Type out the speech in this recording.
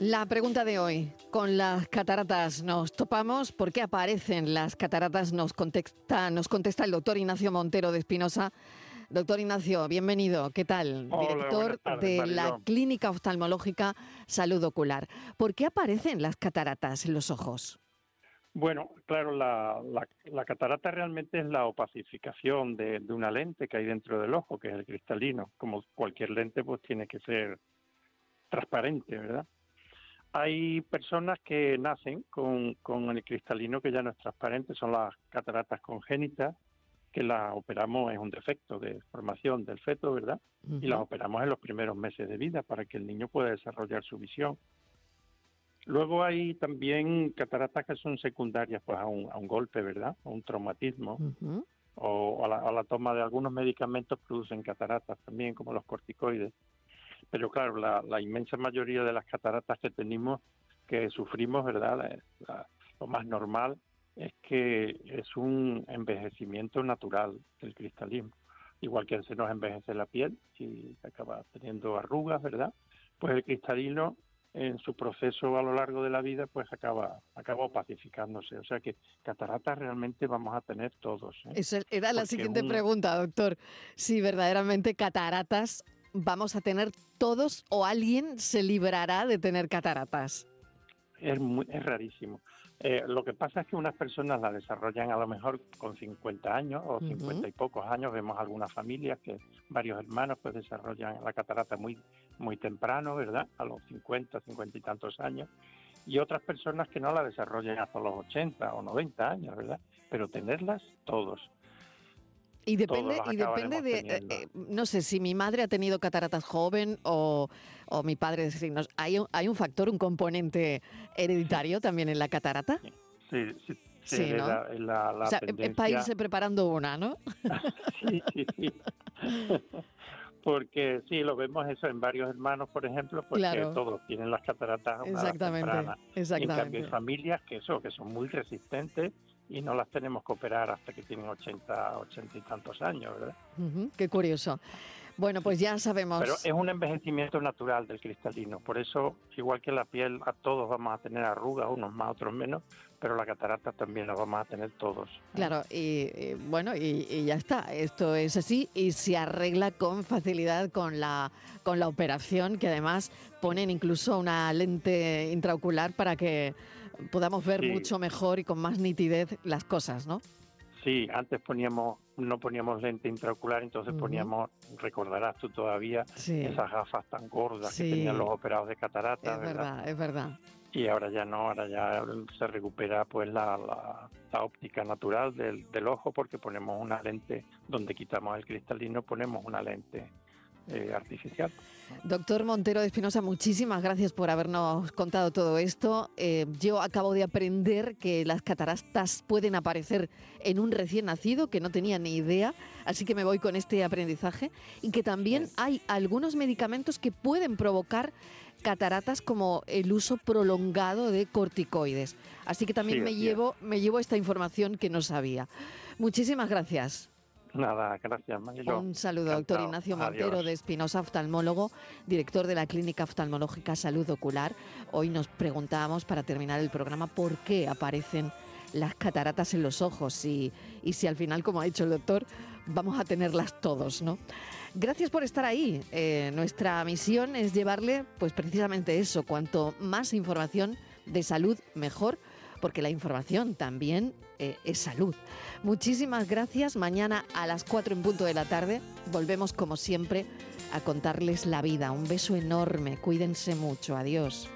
La pregunta de hoy, con las cataratas nos topamos, ¿por qué aparecen las cataratas? Nos contesta, nos contesta el doctor Ignacio Montero de Espinosa. Doctor Ignacio, bienvenido. ¿Qué tal? Hola, Director tardes, de la. Clínica Oftalmológica Salud Ocular. ¿Por qué aparecen las cataratas en los ojos? Bueno, claro, la, la- la catarata realmente es la opacificación de, de una lente que hay dentro del ojo, que es el cristalino. Como cualquier lente, pues tiene que ser transparente, ¿verdad? Hay personas que nacen con, con el cristalino que ya no es transparente, son las cataratas congénitas, que las operamos, es un defecto de formación del feto, ¿verdad? y las operamos en los primeros meses de vida para que el niño pueda desarrollar su visión. Luego hay también cataratas que son secundarias pues a un, a un golpe, ¿verdad? A un traumatismo Ujú. o a la, a la toma de algunos medicamentos producen cataratas también, como los corticoides. Pero claro, la, la inmensa mayoría de las cataratas que tenemos, que sufrimos, ¿verdad? La- la- lo más normal es que es un envejecimiento natural del cristalismo. Igual que se nos envejece la piel y acaba teniendo arrugas, ¿verdad? Pues el cristalino en su proceso a lo largo de la vida pues acaba acaba opacificándose, o sea que cataratas realmente vamos a tener todos. ¿eh? Esa era la Porque siguiente un- pregunta, doctor. Si verdaderamente cataratas vamos a tener todos o alguien se librará de tener cataratas. Es, muy- es rarísimo. Eh, lo que pasa es que unas personas la desarrollan a lo mejor con 50 años o Ujú. 50 y pocos años. Vemos algunas familias que varios hermanos pues desarrollan la catarata muy muy temprano, ¿verdad? A los 50, 50 y tantos años. Y otras personas que no la desarrollan hasta los 80 o 90 años, ¿verdad? Pero tenerlas todos. Y depende, y depende de, eh, eh, no sé, si mi madre ha tenido cataratas joven o, o mi padre, ¿hay, un- ¿hay un factor, un componente hereditario también en la catarata? Sí, sí, Sí, ¿no? la, es la- la o sea, es para irse preparando una, ¿no? Sí, sí, sí. Porque sí, lo vemos eso en varios hermanos, por ejemplo, porque Claro. todos tienen las cataratas Exactamente, temprana. Y en exactamente. cambio hay familias que eso, que son muy resistentes y no las tenemos que operar hasta que tienen 80, 80 y tantos años, ¿verdad? Ujú, qué curioso. Bueno, pues ya sabemos. Pero es un envejecimiento natural del cristalino, por eso, igual que la piel, a todos vamos a tener arrugas, unos más, otros menos, pero la catarata también la vamos a tener todos. Claro, y, y, bueno, y, y ya está. Esto es así y se arregla con facilidad con la, con la operación, que además ponen incluso una lente intraocular para que podamos ver Sí. mucho mejor y con más nitidez las cosas, ¿no? Sí, antes poníamos, no poníamos lente intraocular, entonces poníamos, recordarás tú todavía, Sí. esas gafas tan gordas Sí. que tenían los operados de catarata, Es ¿verdad? verdad, es verdad. Y ahora ya no, ahora ya se recupera pues la, la- la óptica natural del, del ojo porque ponemos una lente, donde quitamos el cristalino ponemos una lente eh, artificial. Doctor Montero de Espinosa, muchísimas gracias por habernos contado todo esto. Eh, yo acabo de aprender que las cataratas pueden aparecer en un recién nacido, que no tenía ni idea, así que me voy con este aprendizaje. Y que también hay algunos medicamentos que pueden provocar cataratas como el uso prolongado de corticoides. Así que también Sí, me llevo, me llevo esta información que no sabía. Muchísimas gracias. Nada, gracias, Mariló. Un saludo, doctor. Ignacio Montero Adiós. de Espinosa, oftalmólogo, director de la Clínica Oftalmológica Salud Ocular. Hoy nos preguntábamos, para terminar el programa, por qué aparecen las cataratas en los ojos y, y si al final, como ha dicho el doctor, vamos a tenerlas todos, ¿no? Gracias por estar ahí. Eh, nuestra misión es llevarle, pues precisamente eso, cuanto más información de salud, mejor, porque la información también eh, es salud. Muchísimas gracias. Mañana a las 4 en punto de la tarde volvemos como siempre a contarles la vida. Un beso enorme. Cuídense mucho. Adiós.